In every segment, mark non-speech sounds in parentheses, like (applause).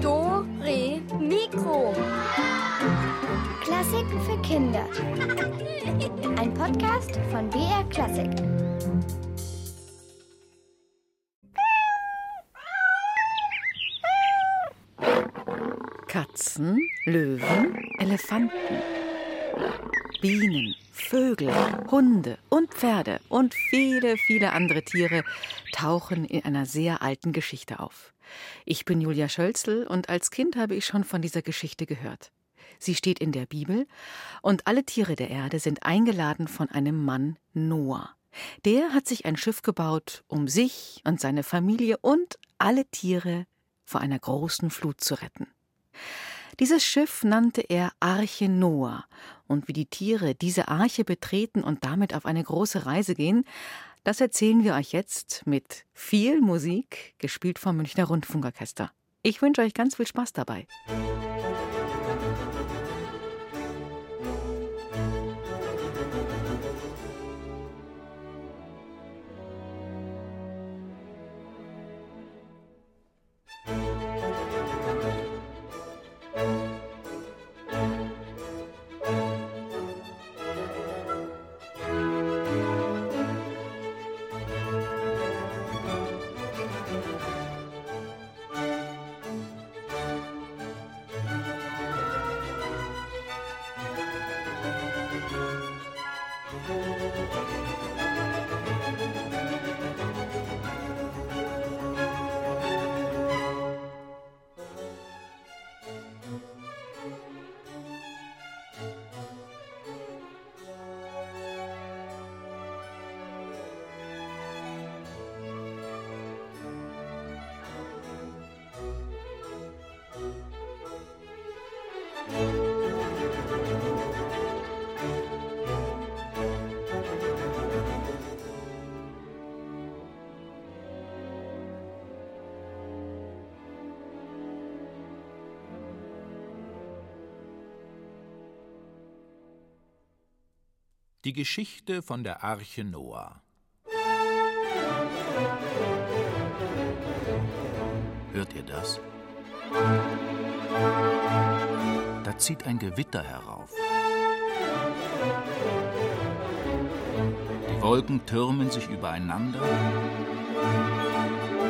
Do, Re, Mikro. Klassiken für Kinder. Ein Podcast von BR Klassik. Katzen, Löwen, Elefanten, Bienen, Vögel, Hunde und Pferde und viele, viele andere Tiere tauchen in einer sehr alten Geschichte auf. Ich bin Julia Schölzel und als Kind habe ich schon von dieser Geschichte gehört. Sie steht in der Bibel und alle Tiere der Erde sind eingeladen von einem Mann Noah. Der hat sich ein Schiff gebaut, um sich und seine Familie und alle Tiere vor einer großen Flut zu retten. Dieses Schiff nannte er Arche Noah, und wie die Tiere diese Arche betreten und damit auf eine große Reise gehen, das erzählen wir euch jetzt mit viel Musik, gespielt vom Münchner Rundfunkorchester. Ich wünsche euch ganz viel Spaß dabei. Die Geschichte von der Arche Noah. Hört ihr das? Da zieht ein Gewitter herauf. Die Wolken türmen sich übereinander.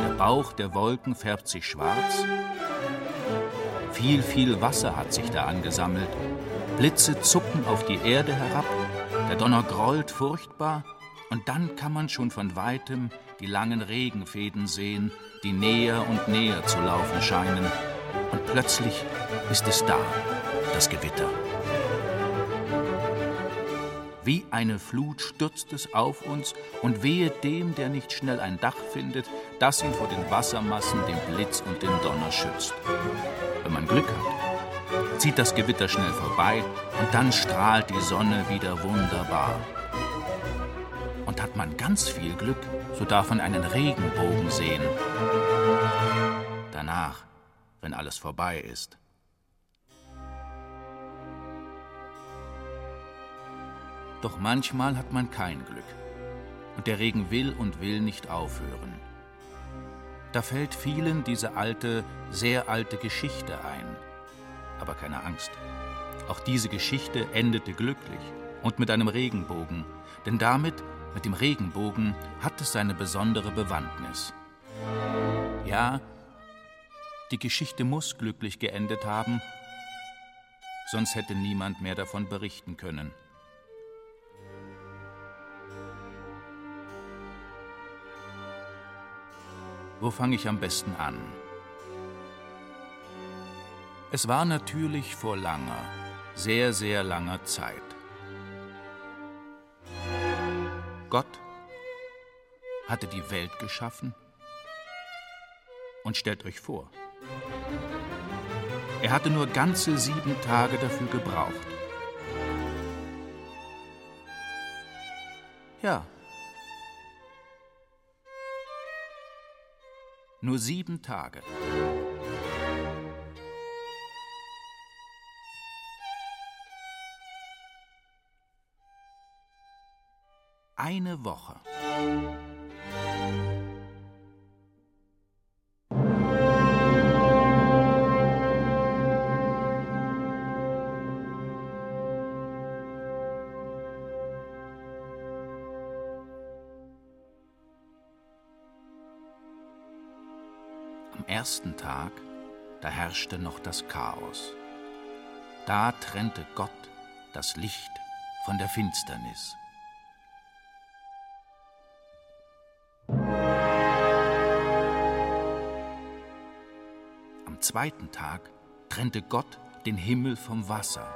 Der Bauch der Wolken färbt sich schwarz. Viel, viel Wasser hat sich da angesammelt. Blitze zucken auf die Erde herab. Der Donner grollt furchtbar. Und dann kann man schon von weitem die langen Regenfäden sehen, die näher und näher zu laufen scheinen. Und plötzlich ist es da, das Gewitter. Wie eine Flut stürzt es auf uns und wehe dem, der nicht schnell ein Dach findet, das ihn vor den Wassermassen, dem Blitz und dem Donner schützt. Wenn man Glück hat, zieht das Gewitter schnell vorbei und dann strahlt die Sonne wieder wunderbar. Und hat man ganz viel Glück, so darf man einen Regenbogen sehen. Danach, wenn alles vorbei ist. Doch manchmal hat man kein Glück. Und der Regen will und will nicht aufhören. Da fällt vielen diese alte, sehr alte Geschichte ein. Aber keine Angst. Auch diese Geschichte endete glücklich und mit einem Regenbogen. Denn damit, mit dem Regenbogen, hat es seine besondere Bewandtnis. Ja, die Geschichte muss glücklich geendet haben, sonst hätte niemand mehr davon berichten können. Wo fange ich am besten an? Es war natürlich vor langer, sehr, sehr langer Zeit. Gott hatte die Welt geschaffen und stellt euch vor, er hatte nur ganze sieben Tage dafür gebraucht. Ja, Nur sieben Tage. Eine Woche. Am ersten Tag, da herrschte noch das Chaos. Da trennte Gott das Licht von der Finsternis. Zweiten Tag trennte Gott den Himmel vom Wasser.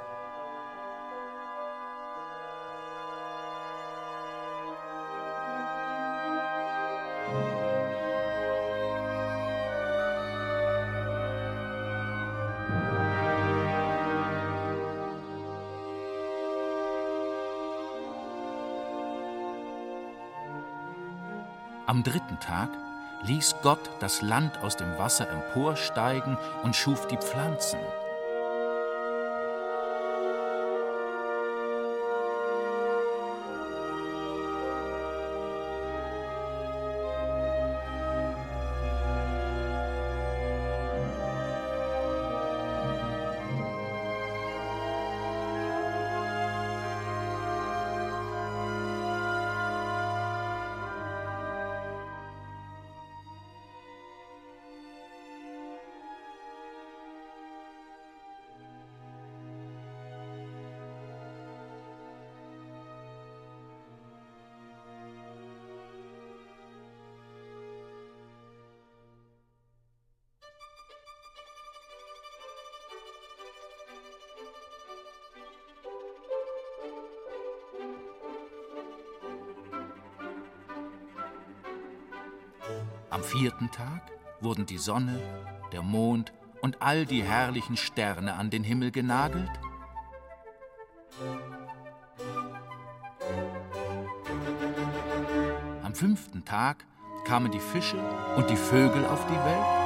Am dritten Tag ließ Gott das Land aus dem Wasser emporsteigen und schuf die Pflanzen. Am vierten Tag wurden die Sonne, der Mond und all die herrlichen Sterne an den Himmel genagelt. Am fünften Tag kamen die Fische und die Vögel auf die Welt.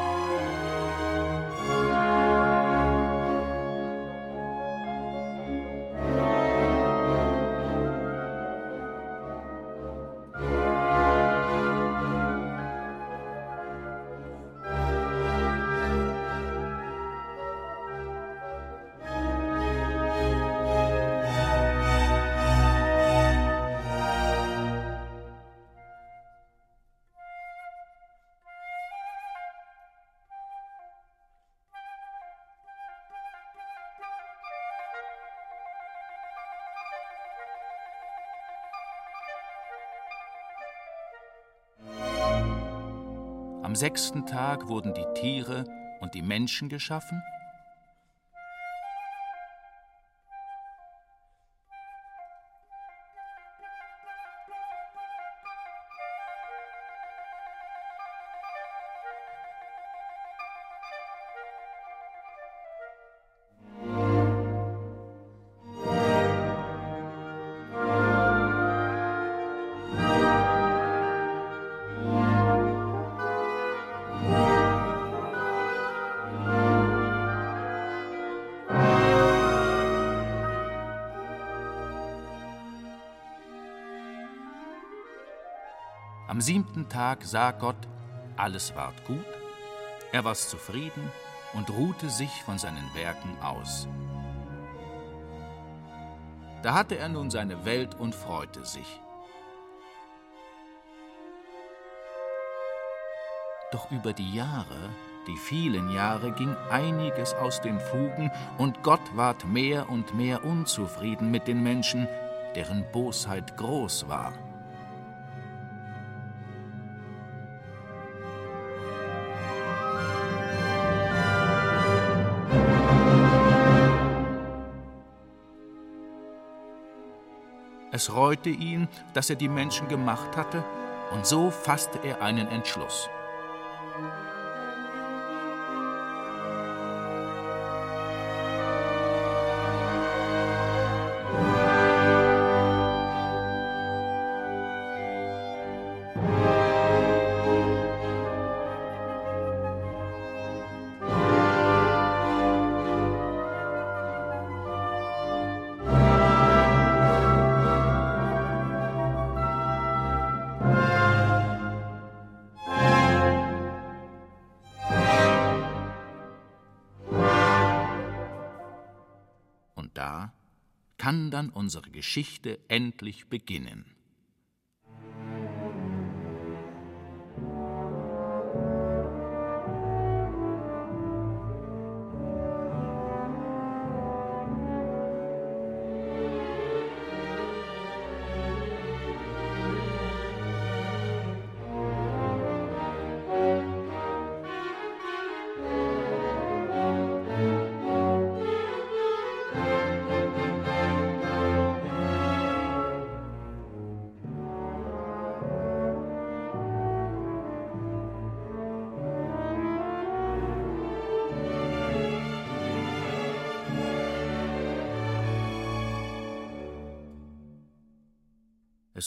Sechsten Tag wurden die Tiere und die Menschen geschaffen. Am siebten Tag sah Gott, alles ward gut, er war zufrieden und ruhte sich von seinen Werken aus. Da hatte er nun seine Welt und freute sich. Doch über die Jahre, die vielen Jahre, ging einiges aus den Fugen, und Gott ward mehr und mehr unzufrieden mit den Menschen, deren Bosheit groß war. Es reute ihn, dass er die Menschen gemacht hatte, und so fasste er einen Entschluss. Da kann dann unsere Geschichte endlich beginnen.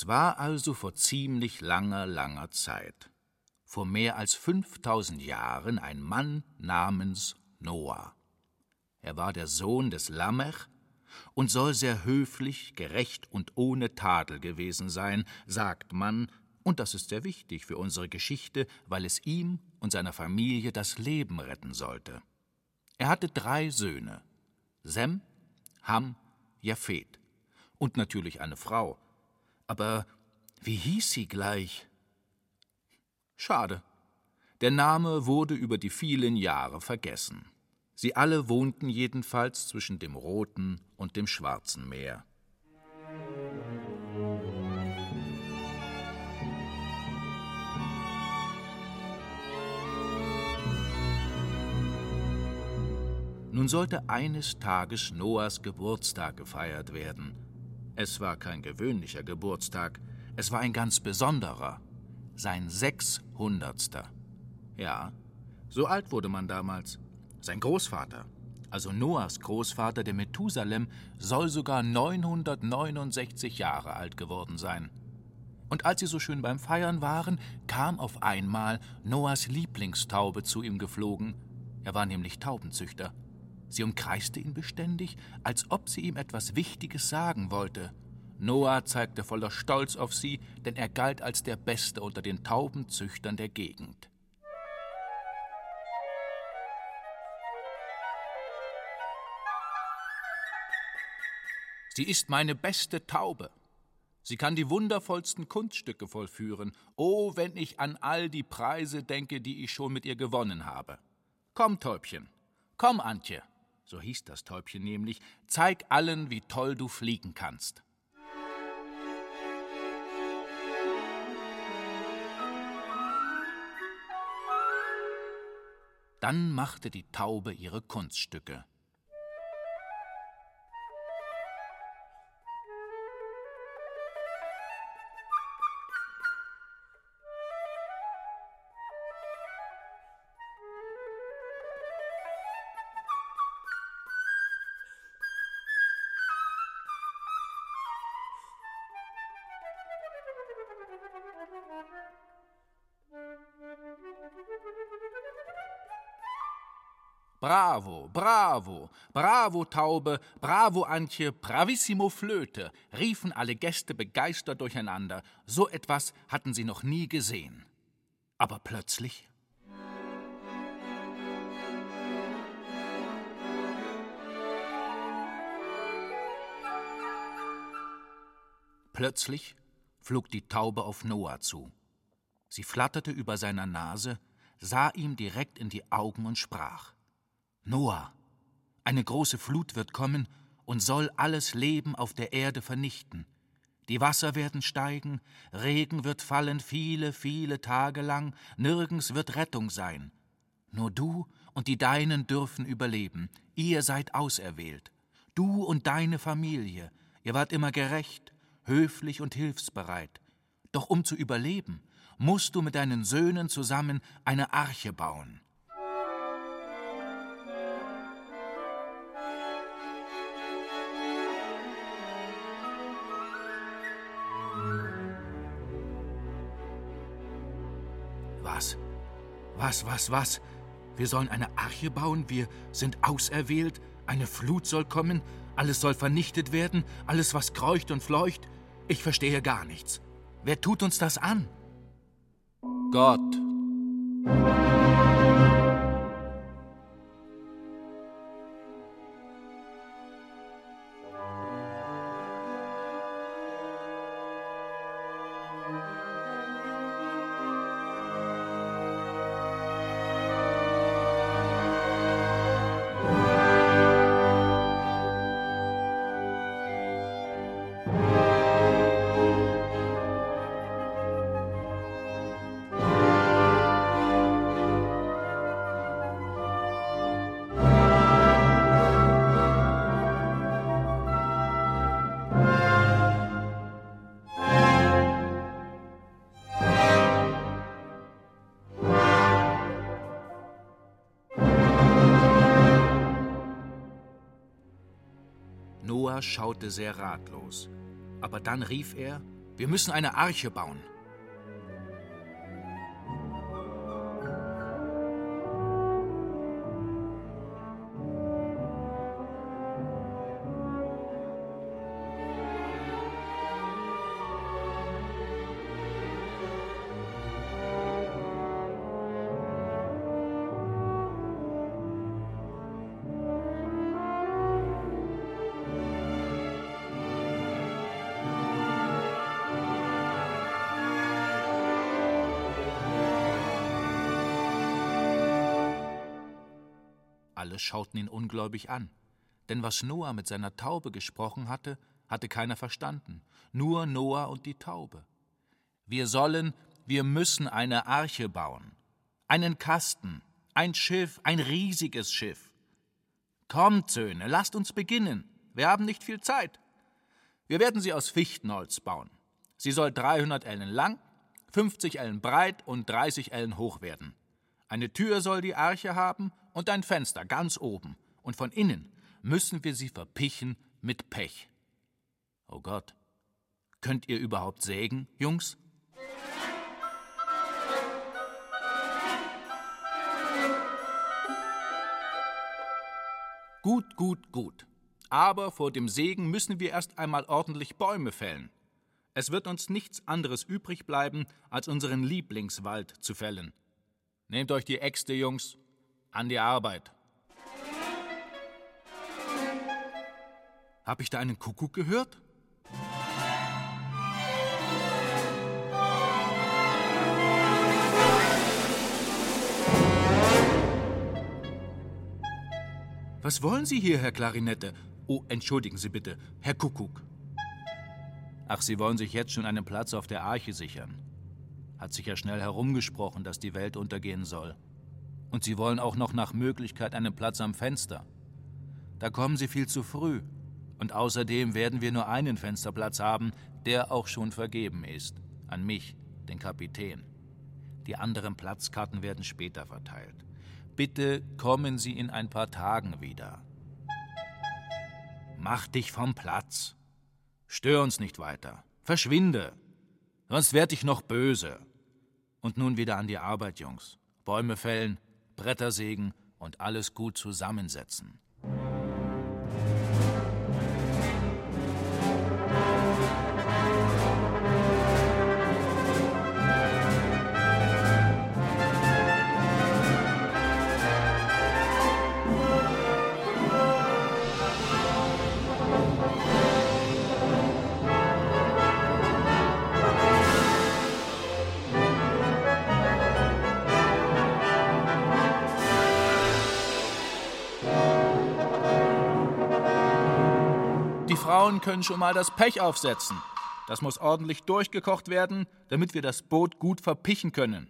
Es war also vor ziemlich langer, langer Zeit, vor mehr als 5000 Jahren, ein Mann namens Noah. Er war der Sohn des Lamech und soll sehr höflich, gerecht und ohne Tadel gewesen sein, sagt man, und das ist sehr wichtig für unsere Geschichte, weil es ihm und seiner Familie das Leben retten sollte. Er hatte drei Söhne: Sem, Ham, Japhet und natürlich eine Frau. Aber wie hieß sie gleich? Schade. Der Name wurde über die vielen Jahre vergessen. Sie alle wohnten jedenfalls zwischen dem Roten und dem Schwarzen Meer. Nun sollte eines Tages Noahs Geburtstag gefeiert werden. Es war kein gewöhnlicher Geburtstag, es war ein ganz besonderer, sein sechshundertster. Ja, so alt wurde man damals. Sein Großvater, also Noahs Großvater, der Methusalem, soll sogar 969 Jahre alt geworden sein. Und als sie so schön beim Feiern waren, kam auf einmal Noahs Lieblingstaube zu ihm geflogen. Er war nämlich Taubenzüchter. Sie umkreiste ihn beständig, als ob sie ihm etwas Wichtiges sagen wollte. Noah zeigte voller Stolz auf sie, denn er galt als der Beste unter den Taubenzüchtern der Gegend. Sie ist meine beste Taube. Sie kann die wundervollsten Kunststücke vollführen. Oh, wenn ich an all die Preise denke, die ich schon mit ihr gewonnen habe. Komm, Täubchen. Komm, Antje. So hieß das Täubchen nämlich. Zeig allen, wie toll du fliegen kannst. Dann machte die Taube ihre Kunststücke. Bravo, bravo, bravo Taube, bravo Antje, bravissimo Flöte, riefen alle Gäste begeistert durcheinander. So etwas hatten sie noch nie gesehen. Aber plötzlich Plötzlich flog die Taube auf Noah zu. Sie flatterte über seiner Nase, sah ihm direkt in die Augen und sprach Noah, eine große Flut wird kommen und soll alles Leben auf der Erde vernichten. Die Wasser werden steigen, Regen wird fallen viele, viele Tage lang, nirgends wird Rettung sein. Nur du und die Deinen dürfen überleben, ihr seid auserwählt. Du und deine Familie, ihr wart immer gerecht, höflich und hilfsbereit. Doch um zu überleben, musst du mit deinen Söhnen zusammen eine Arche bauen. Was, was, was? Wir sollen eine Arche bauen, wir sind auserwählt, eine Flut soll kommen, alles soll vernichtet werden, alles, was kreucht und fleucht. Ich verstehe gar nichts. Wer tut uns das an? Gott. Schaute sehr ratlos. Aber dann rief er, Wir müssen eine Arche bauen. Schauten ihn ungläubig an, denn was Noah mit seiner Taube gesprochen hatte, hatte keiner verstanden, nur Noah und die Taube. Wir sollen, wir müssen eine Arche bauen, einen Kasten, ein Schiff, ein riesiges Schiff. Kommt, Söhne, lasst uns beginnen. Wir haben nicht viel Zeit. Wir werden sie aus Fichtenholz bauen. Sie soll 300 Ellen lang, 50 Ellen breit und 30 Ellen hoch werden. Eine Tür soll die Arche haben und ein Fenster ganz oben, und von innen müssen wir sie verpichen mit Pech. Oh Gott, könnt ihr überhaupt sägen, Jungs? Gut, gut, gut. Aber vor dem Sägen müssen wir erst einmal ordentlich Bäume fällen. Es wird uns nichts anderes übrig bleiben, als unseren Lieblingswald zu fällen. Nehmt euch die Äxte, Jungs, an die Arbeit. Hab ich da einen Kuckuck gehört? Was wollen Sie hier, Herr Klarinette? Oh, entschuldigen Sie bitte, Herr Kuckuck. Ach, Sie wollen sich jetzt schon einen Platz auf der Arche sichern. Hat sich ja schnell herumgesprochen, dass die Welt untergehen soll. Und Sie wollen auch noch nach Möglichkeit einen Platz am Fenster. Da kommen Sie viel zu früh. Und außerdem werden wir nur einen Fensterplatz haben, der auch schon vergeben ist. An mich, den Kapitän. Die anderen Platzkarten werden später verteilt. Bitte kommen Sie in ein paar Tagen wieder. Mach dich vom Platz. Stör uns nicht weiter. Verschwinde. Sonst werd ich noch böse. Und nun wieder an die Arbeit, Jungs. Bäume fällen, Bretter sägen und alles gut zusammensetzen. Frauen können schon mal das Pech aufsetzen. Das muss ordentlich durchgekocht werden, damit wir das Boot gut verpichen können.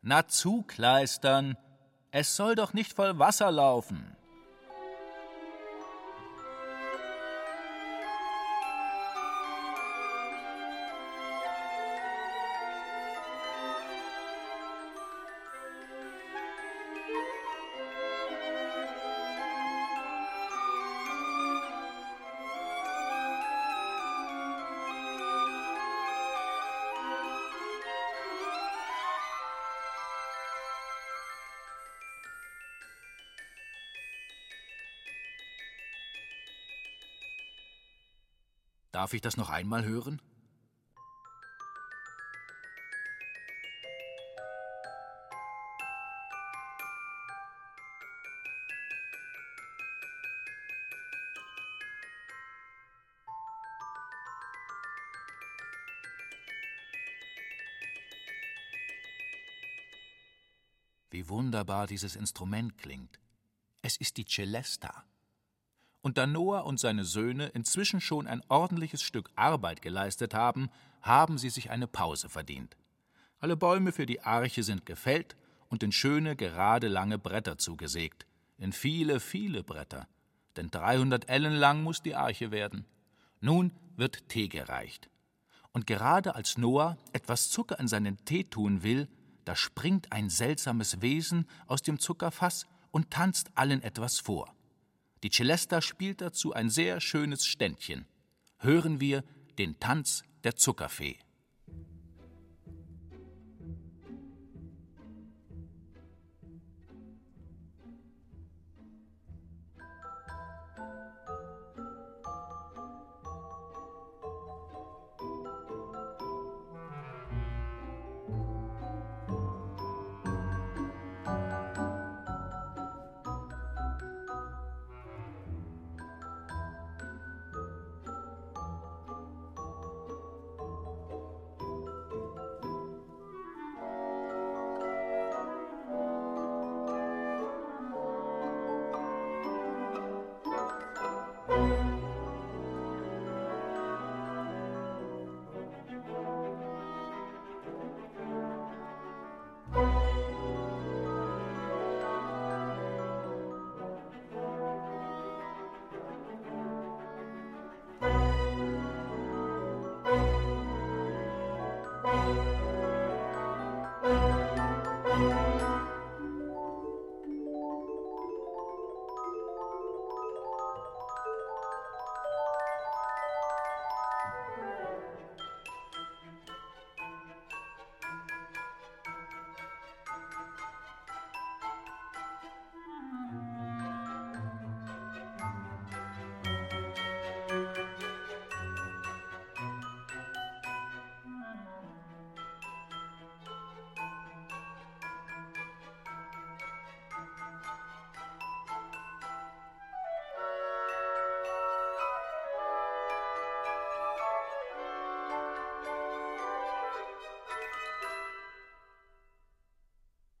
Na zu, Kleistern. Es soll doch nicht voll Wasser laufen. Darf ich das noch einmal hören? Wie wunderbar dieses Instrument klingt. Es ist die Celesta. Und da Noah und seine Söhne inzwischen schon ein ordentliches Stück Arbeit geleistet haben, haben sie sich eine Pause verdient. Alle Bäume für die Arche sind gefällt und in schöne, gerade lange Bretter zugesägt. In viele, viele Bretter. Denn 300 Ellen lang muss die Arche werden. Nun wird Tee gereicht. Und gerade als Noah etwas Zucker in seinen Tee tun will, da springt ein seltsames Wesen aus dem Zuckerfass und tanzt allen etwas vor. Die Celesta spielt dazu ein sehr schönes Ständchen. Hören wir den Tanz der Zuckerfee.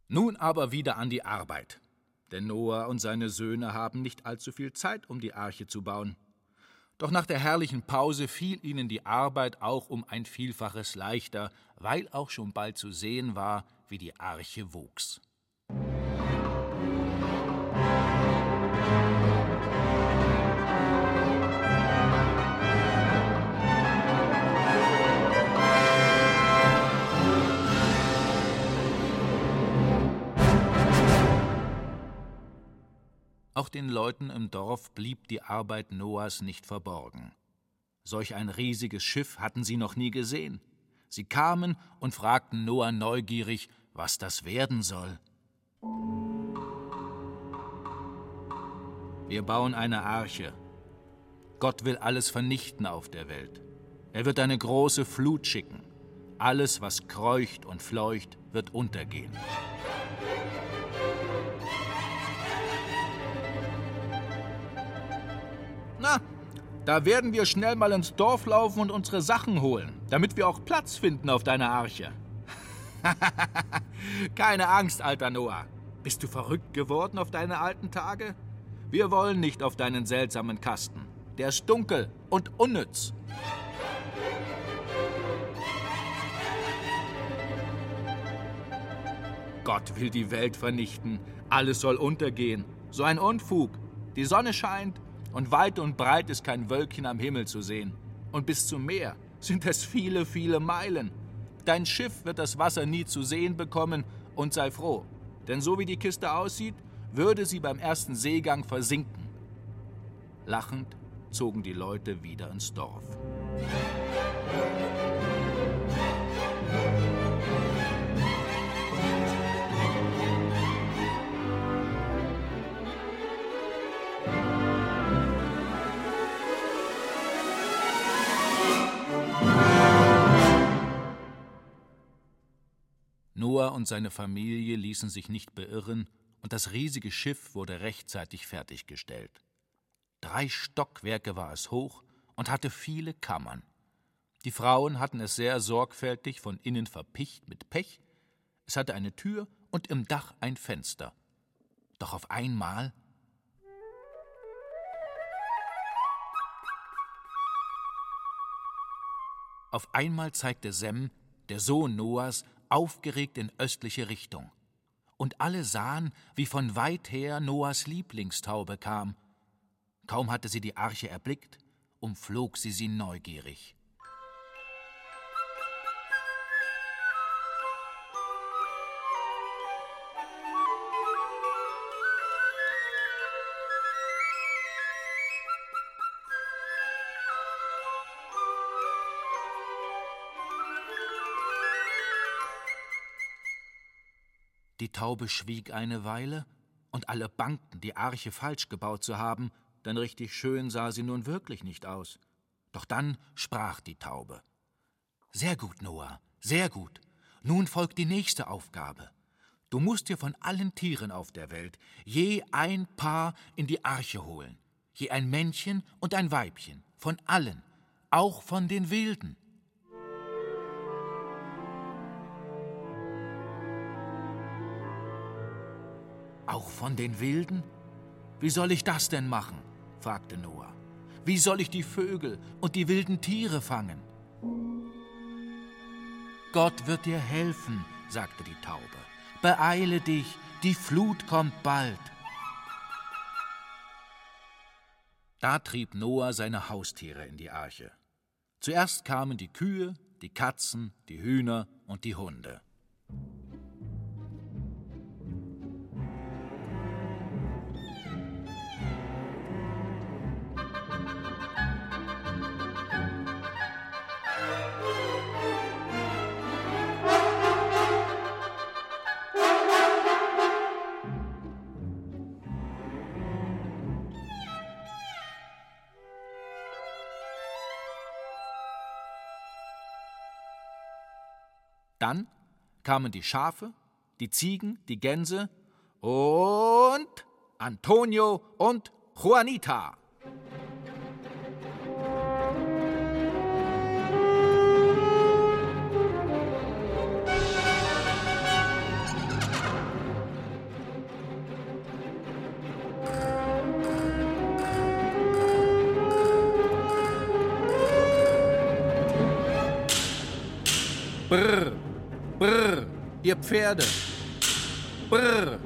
Nun aber wieder an die Arbeit. Denn Noah und seine Söhne haben nicht allzu viel Zeit, um die Arche zu bauen. Doch nach der herrlichen Pause fiel ihnen die Arbeit auch um ein Vielfaches leichter, weil auch schon bald zu sehen war, wie die Arche wuchs. Auch den Leuten im Dorf blieb die Arbeit Noahs nicht verborgen. Solch ein riesiges Schiff hatten sie noch nie gesehen. Sie kamen und fragten Noah neugierig, was das werden soll. Wir bauen eine Arche. Gott will alles vernichten auf der Welt. Er wird eine große Flut schicken. Alles, was kreucht und fleucht, wird untergehen. Na, da werden wir schnell mal ins Dorf laufen und unsere Sachen holen, damit wir auch Platz finden auf deiner Arche. (laughs) Keine Angst, alter Noah. Bist du verrückt geworden auf deine alten Tage? Wir wollen nicht auf deinen seltsamen Kasten. Der ist dunkel und unnütz. Gott will die Welt vernichten. Alles soll untergehen. So ein Unfug. Die Sonne scheint und weit und breit ist kein Wölkchen am Himmel zu sehen. Und bis zum Meer sind es viele, viele Meilen. Dein Schiff wird das Wasser nie zu sehen bekommen und sei froh. Denn so wie die Kiste aussieht, würde sie beim ersten Seegang versinken. Lachend zogen die Leute wieder ins Dorf. Noah und seine Familie ließen sich nicht beirren, und das riesige Schiff wurde rechtzeitig fertiggestellt. Drei Stockwerke war es hoch und hatte viele Kammern. Die Frauen hatten es sehr sorgfältig von innen verpicht mit Pech. Es hatte eine Tür und im Dach ein Fenster. Doch auf einmal Auf einmal zeigte Sem, der Sohn Noahs, aufgeregt in östliche Richtung. Und alle sahen, wie von weit her Noahs Lieblingstaube kam. Kaum hatte sie die Arche erblickt, umflog sie sie neugierig. Die Taube schwieg eine Weile, und alle bangten, die Arche falsch gebaut zu haben, denn richtig schön sah sie nun wirklich nicht aus. Doch dann sprach die Taube. Sehr gut, Noah, sehr gut. Nun folgt die nächste Aufgabe. Du musst dir von allen Tieren auf der Welt je ein Paar in die Arche holen, je ein Männchen und ein Weibchen, von allen, auch von den Wilden. Auch von den Wilden? Wie soll ich das denn machen? fragte Noah. Wie soll ich die Vögel und die wilden Tiere fangen? Gott wird dir helfen, sagte die Taube. Beeile dich, die Flut kommt bald. Da trieb Noah seine Haustiere in die Arche. Zuerst kamen die Kühe, die Katzen, die Hühner und die Hunde. kamen die Schafe, die Ziegen, die Gänse und Antonio und Juanita. Brrr ihr Pferde. Brr,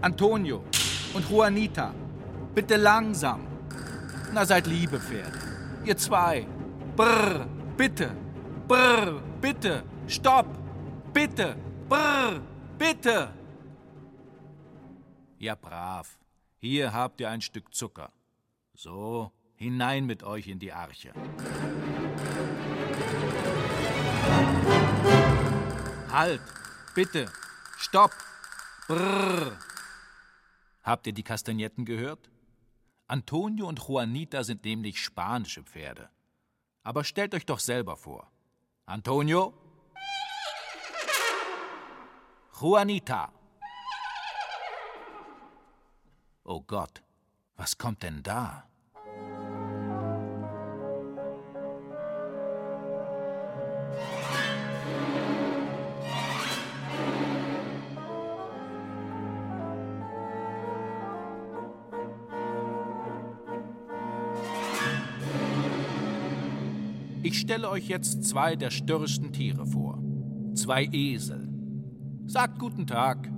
Antonio und Juanita, bitte langsam. Na, seid liebe Pferde. Ihr zwei. Brr, bitte. Brr, bitte. Stopp. Bitte. Brr, bitte. Ja, brav. Hier habt ihr ein Stück Zucker. So, hinein mit euch in die Arche. Halt! Bitte! Stopp! Brrr! Habt ihr die Kastagnetten gehört? Antonio und Juanita sind nämlich spanische Pferde. Aber stellt euch doch selber vor. Antonio? Juanita! Oh Gott, was kommt denn da? Ich stelle euch jetzt zwei der störrigsten Tiere vor. Zwei Esel. Sagt guten Tag.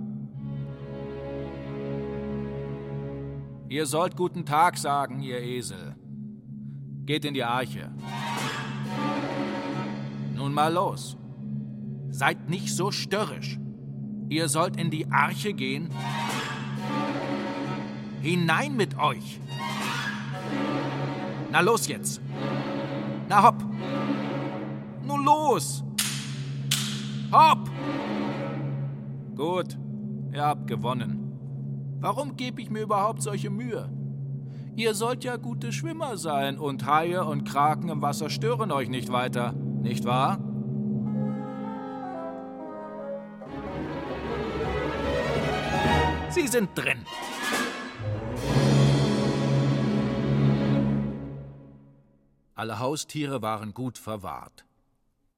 Ihr sollt guten Tag sagen, ihr Esel. Geht in die Arche. Nun mal los. Seid nicht so störrisch. Ihr sollt in die Arche gehen. Hinein mit euch. Na los jetzt. Na hopp. Nun los. Hopp. Gut, ihr habt gewonnen. Warum gebe ich mir überhaupt solche Mühe? Ihr sollt ja gute Schwimmer sein und Haie und Kraken im Wasser stören euch nicht weiter, nicht wahr? Sie sind drin. Alle Haustiere waren gut verwahrt.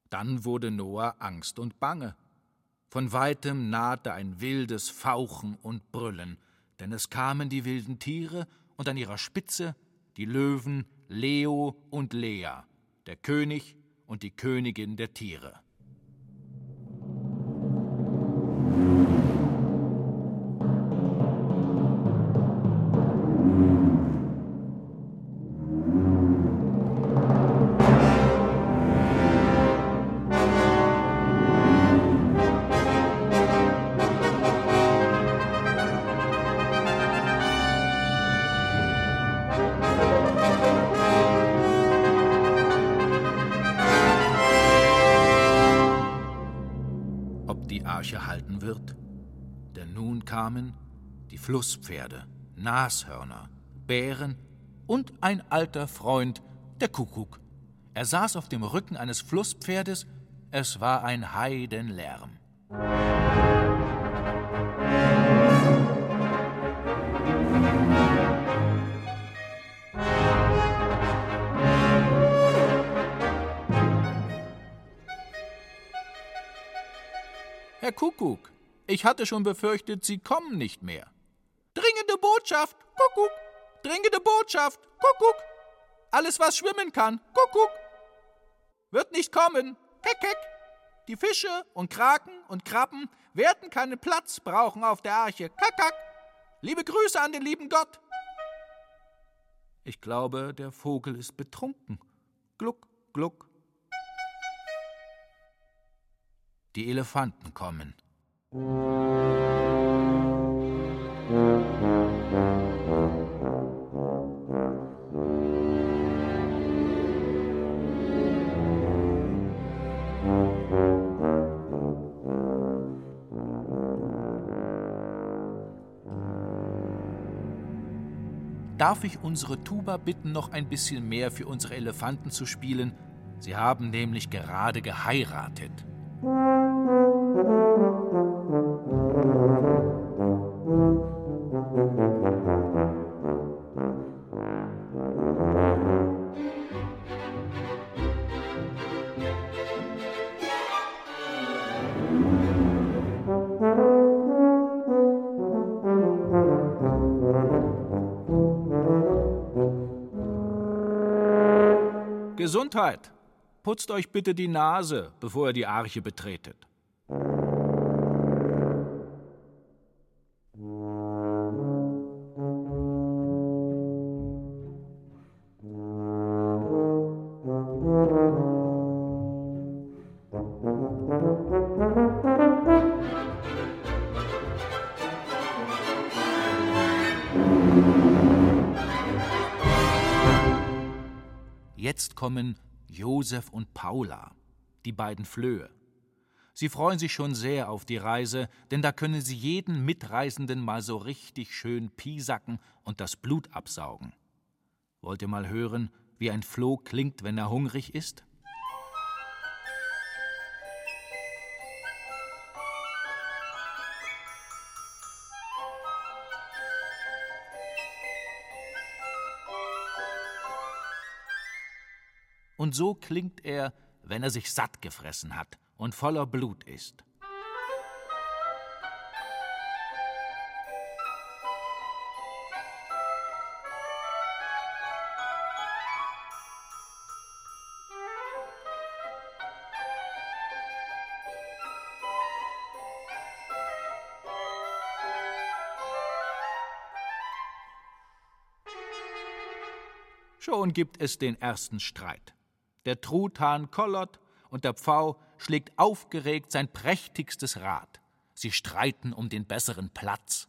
Dann wurde Noah Angst und Bange. Von weitem nahte ein wildes Fauchen und Brüllen, denn es kamen die wilden Tiere und an ihrer Spitze die Löwen Leo und Lea, der König und die Königin der Tiere. Flusspferde, Nashörner, Bären und ein alter Freund, der Kuckuck. Er saß auf dem Rücken eines Flusspferdes, es war ein Heidenlärm. Herr Kuckuck, ich hatte schon befürchtet, Sie kommen nicht mehr. Dringende Botschaft, Kuckuck, dringende Botschaft, Kuckuck. Alles, was schwimmen kann, Kuckuck. Wird nicht kommen, keck, keck. Die Fische und Kraken und Krabben werden keinen Platz brauchen auf der Arche, kack, kack. Liebe Grüße an den lieben Gott. Ich glaube, der Vogel ist betrunken. Gluck, gluck. Die Elefanten kommen. Darf ich unsere Tuba bitten, noch ein bisschen mehr für unsere Elefanten zu spielen? Sie haben nämlich gerade geheiratet. Gesundheit. putzt euch bitte die Nase, bevor ihr die Arche betretet. Jetzt kommen Josef und Paula, die beiden Flöhe. Sie freuen sich schon sehr auf die Reise, denn da können sie jeden Mitreisenden mal so richtig schön piesacken und das Blut absaugen. Wollt ihr mal hören, wie ein Floh klingt, wenn er hungrig ist? Und so klingt er, wenn er sich satt gefressen hat und voller Blut ist. Schon gibt es den ersten Streit. Der Truthahn kollert und der Pfau schlägt aufgeregt sein prächtigstes Rad. Sie streiten um den besseren Platz.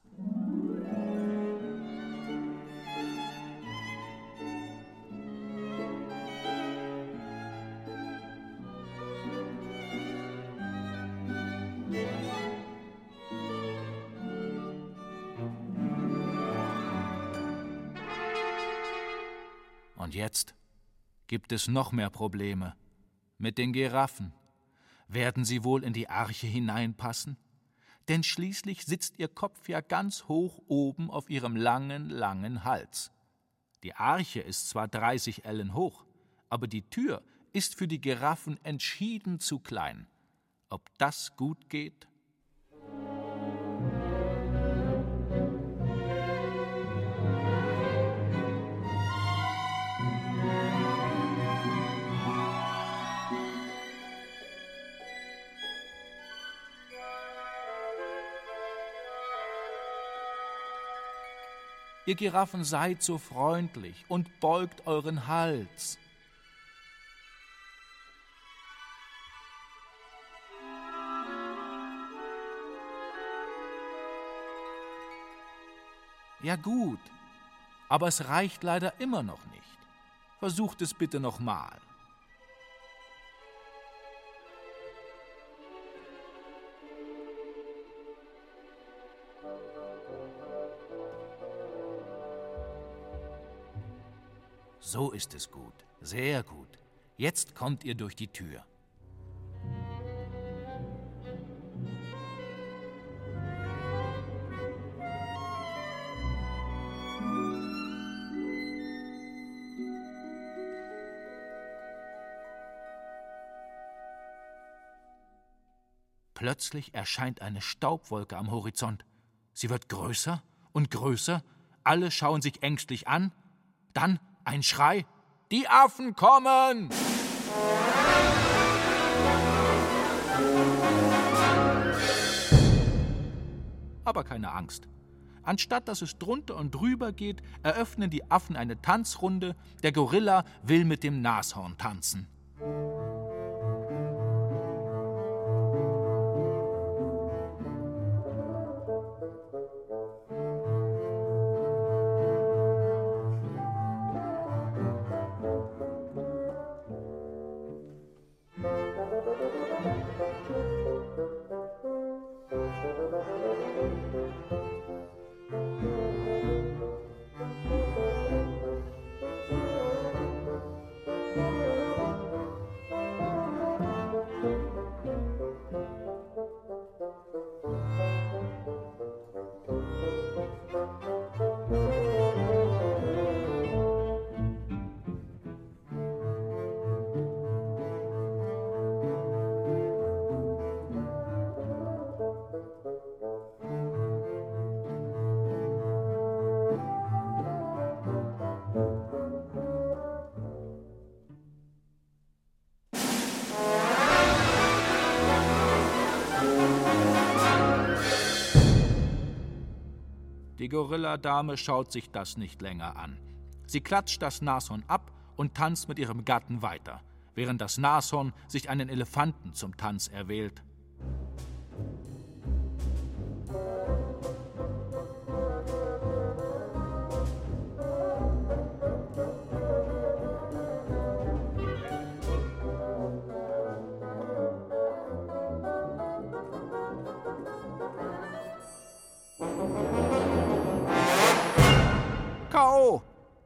Gibt es noch mehr Probleme. Mit den Giraffen. Werden sie wohl in die Arche hineinpassen? Denn schließlich sitzt ihr Kopf ja ganz hoch oben auf ihrem langen, langen Hals. Die Arche ist zwar 30 Ellen hoch, aber die Tür ist für die Giraffen entschieden zu klein. Ob das gut geht? Ihr Giraffen seid so freundlich und beugt euren Hals. Ja gut, aber es reicht leider immer noch nicht. Versucht es bitte nochmal. So ist es gut, sehr gut. Jetzt kommt ihr durch die Tür. Plötzlich erscheint eine Staubwolke am Horizont. Sie wird größer und größer, alle schauen sich ängstlich an, dann ein Schrei. Die Affen kommen! Aber keine Angst. Anstatt dass es drunter und drüber geht, eröffnen die Affen eine Tanzrunde. Der Gorilla will mit dem Nashorn tanzen. Gorilladame schaut sich das nicht länger an. Sie klatscht das Nashorn ab und tanzt mit ihrem Gatten weiter, während das Nashorn sich einen Elefanten zum Tanz erwählt.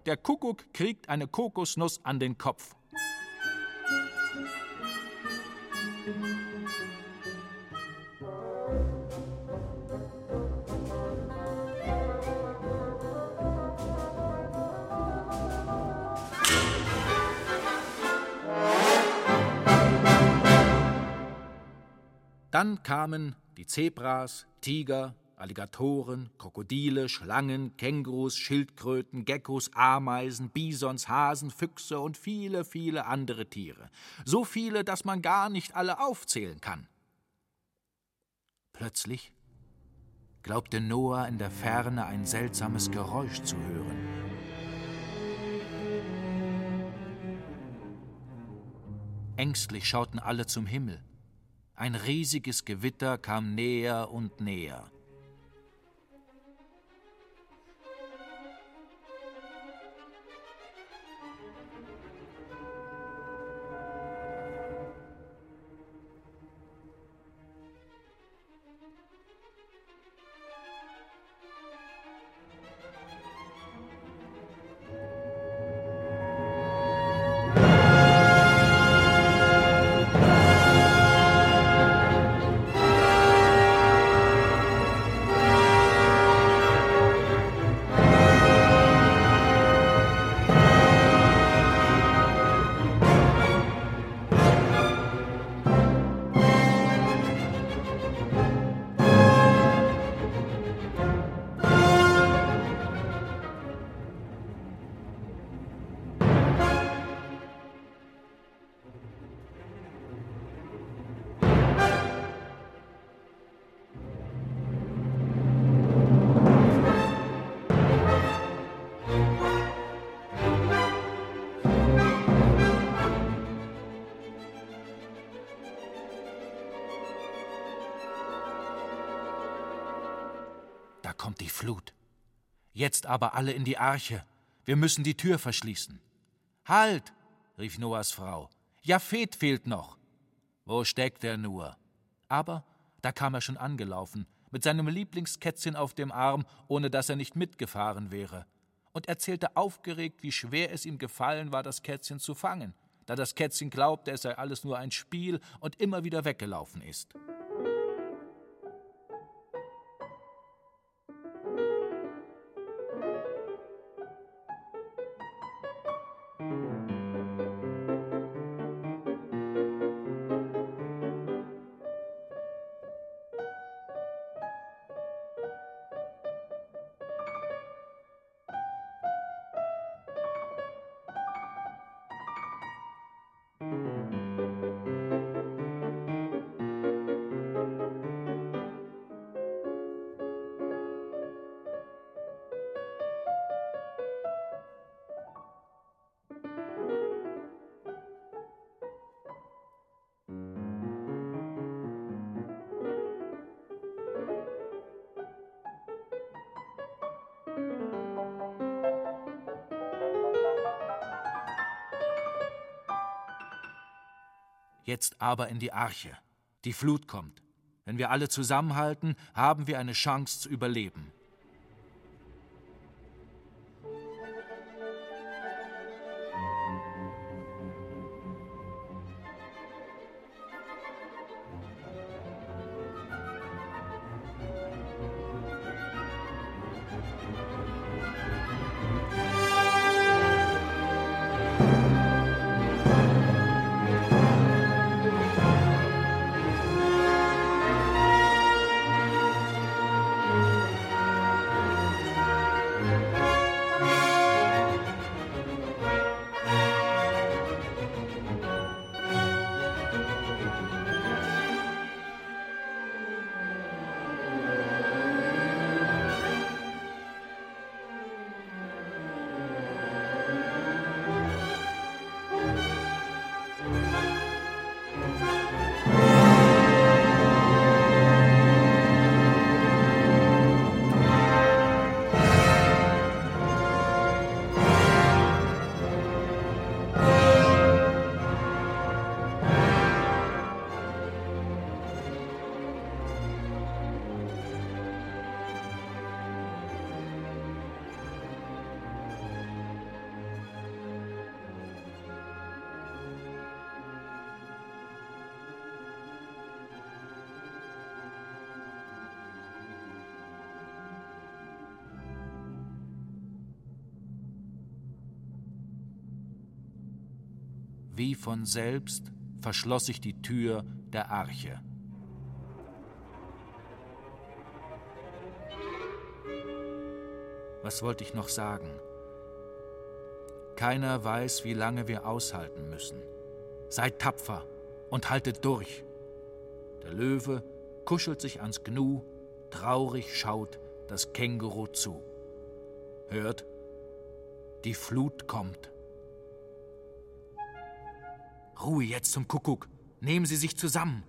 Der Kuckuck kriegt eine Kokosnuss an den Kopf. Dann kamen die Zebras, Tiger, Alligatoren, Krokodile, Schlangen, Kängurus, Schildkröten, Geckos, Ameisen, Bisons, Hasen, Füchse und viele, viele andere Tiere. So viele, dass man gar nicht alle aufzählen kann. Plötzlich glaubte Noah in der Ferne ein seltsames Geräusch zu hören. Ängstlich schauten alle zum Himmel. Ein riesiges Gewitter kam näher und näher. Flut. Jetzt aber alle in die Arche. Wir müssen die Tür verschließen. Halt! rief Noahs Frau. Japhet fehlt noch. Wo steckt er nur? Aber da kam er schon angelaufen, mit seinem Lieblingskätzchen auf dem Arm, ohne dass er nicht mitgefahren wäre, und erzählte aufgeregt, wie schwer es ihm gefallen war, das Kätzchen zu fangen, da das Kätzchen glaubte, es sei alles nur ein Spiel und immer wieder weggelaufen ist. Jetzt aber in die Arche. Die Flut kommt. Wenn wir alle zusammenhalten, haben wir eine Chance zu überleben. Wie von selbst verschloss sich die Tür der Arche. Was wollte ich noch sagen? Keiner weiß, wie lange wir aushalten müssen. Seid tapfer und haltet durch. Der Löwe kuschelt sich ans Gnu, traurig schaut das Känguru zu. Hört, die Flut kommt. Ruhe jetzt zum Kuckuck. Nehmen Sie sich zusammen.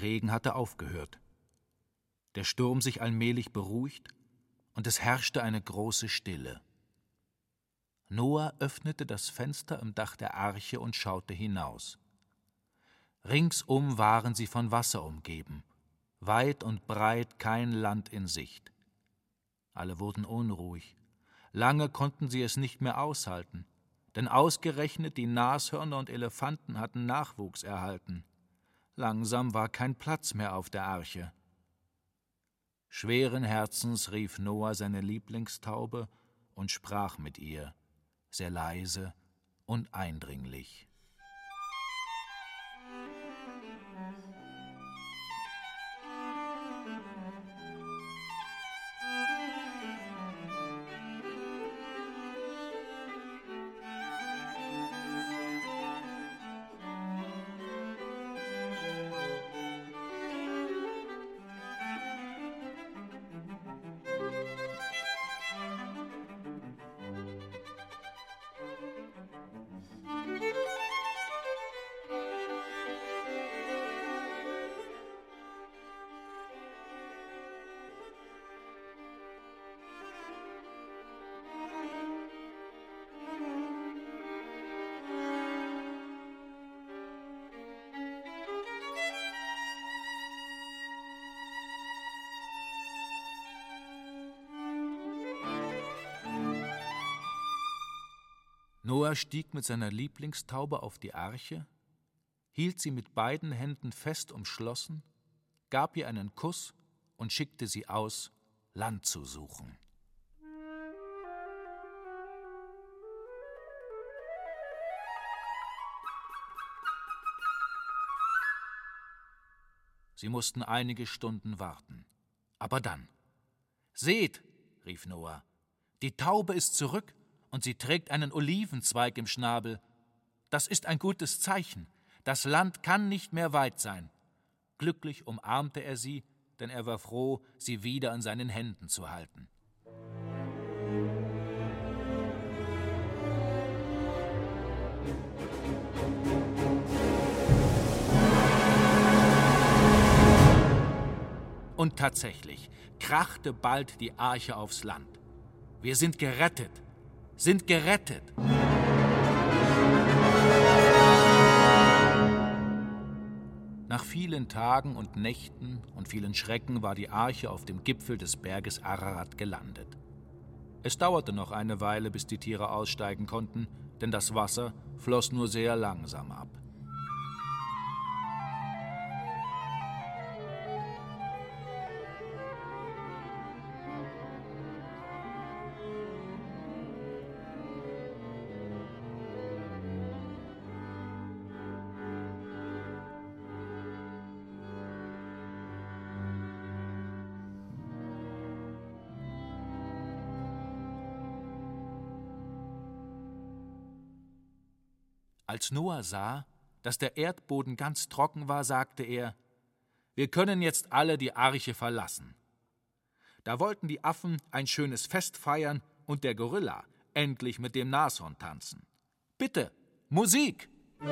Der Regen hatte aufgehört, der Sturm sich allmählich beruhigt, und es herrschte eine große Stille. Noah öffnete das Fenster im Dach der Arche und schaute hinaus. Ringsum waren sie von Wasser umgeben, weit und breit kein Land in Sicht. Alle wurden unruhig. Lange konnten sie es nicht mehr aushalten, denn ausgerechnet die Nashörner und Elefanten hatten Nachwuchs erhalten. Langsam war kein Platz mehr auf der Arche. Schweren Herzens rief Noah seine Lieblingstaube und sprach mit ihr, sehr leise und eindringlich. Noah stieg mit seiner Lieblingstaube auf die Arche, hielt sie mit beiden Händen fest umschlossen, gab ihr einen Kuss und schickte sie aus, Land zu suchen. Sie mussten einige Stunden warten. Aber dann. Seht, rief Noah, die Taube ist zurück und sie trägt einen Olivenzweig im Schnabel. Das ist ein gutes Zeichen. Das Land kann nicht mehr weit sein. Glücklich umarmte er sie, denn er war froh, sie wieder an seinen Händen zu halten. Und tatsächlich krachte bald die Arche aufs Land. Wir sind gerettet, sind gerettet. Nach vielen Tagen und Nächten und vielen Schrecken war die Arche auf dem Gipfel des Berges Ararat gelandet. Es dauerte noch eine Weile, bis die Tiere aussteigen konnten, denn das Wasser floss nur sehr langsam ab. Als Noah sah, dass der Erdboden ganz trocken war, sagte er, wir können jetzt alle die Arche verlassen. Da wollten die Affen ein schönes Fest feiern und der Gorilla endlich mit dem Nashorn tanzen. Bitte, Musik! So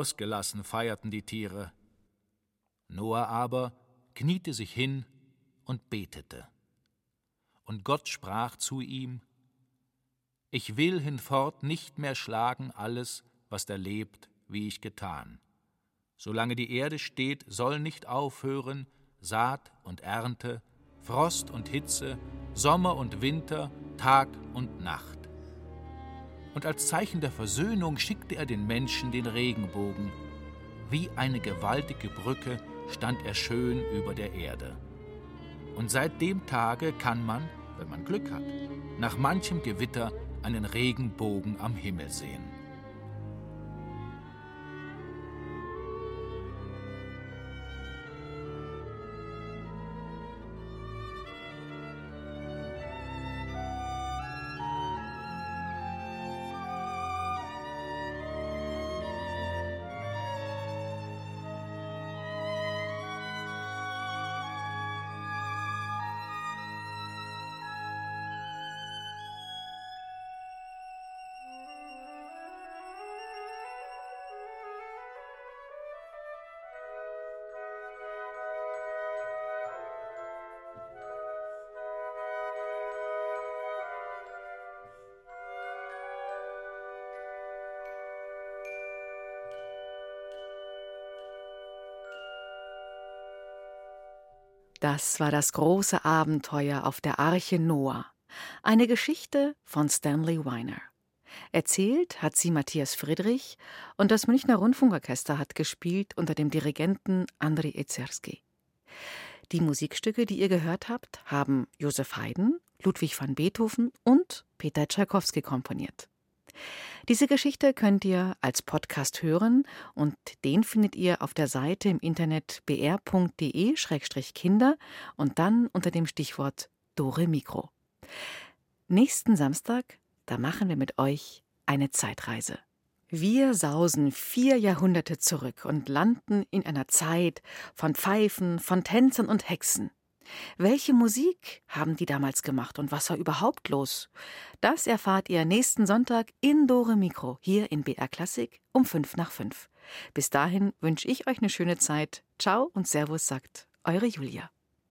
ausgelassen feierten die Tiere. Noah aber kniete sich hin und betete. Und Gott sprach zu ihm, Ich will hinfort nicht mehr schlagen alles, was da lebt, wie ich getan. Solange die Erde steht, soll nicht aufhören Saat und Ernte, Frost und Hitze, Sommer und Winter, Tag und Nacht und als Zeichen der Versöhnung schickte er den Menschen den Regenbogen. Wie eine gewaltige Brücke stand er schön über der Erde. Und seit dem Tage kann man, wenn man Glück hat, nach manchem Gewitter einen Regenbogen am Himmel sehen. Das war das große Abenteuer auf der Arche Noah. Eine Geschichte von Stanley Weiner. Erzählt hat sie Matthias Friedrich und das Münchner Rundfunkorchester hat gespielt unter dem Dirigenten Andrei Ezerski. Die Musikstücke, die ihr gehört habt, haben Josef Haydn, Ludwig van Beethoven und Peter Tschaikowski komponiert. Diese Geschichte könnt ihr als Podcast hören und den findet ihr auf der Seite im Internet br.de-kinder und dann unter dem Stichwort Dore Mikro. Nächsten Samstag, da machen wir mit euch eine Zeitreise. Wir sausen vier Jahrhunderte zurück und landen in einer Zeit von Pfeifen, von Tänzern und Hexen. Welche Musik haben die damals gemacht und was war überhaupt los? Das erfahrt ihr nächsten Sonntag in Dore Mikro hier in BR Klassik um 5 nach 5. Bis dahin wünsche ich euch eine schöne Zeit. Ciao und Servus sagt eure Julia.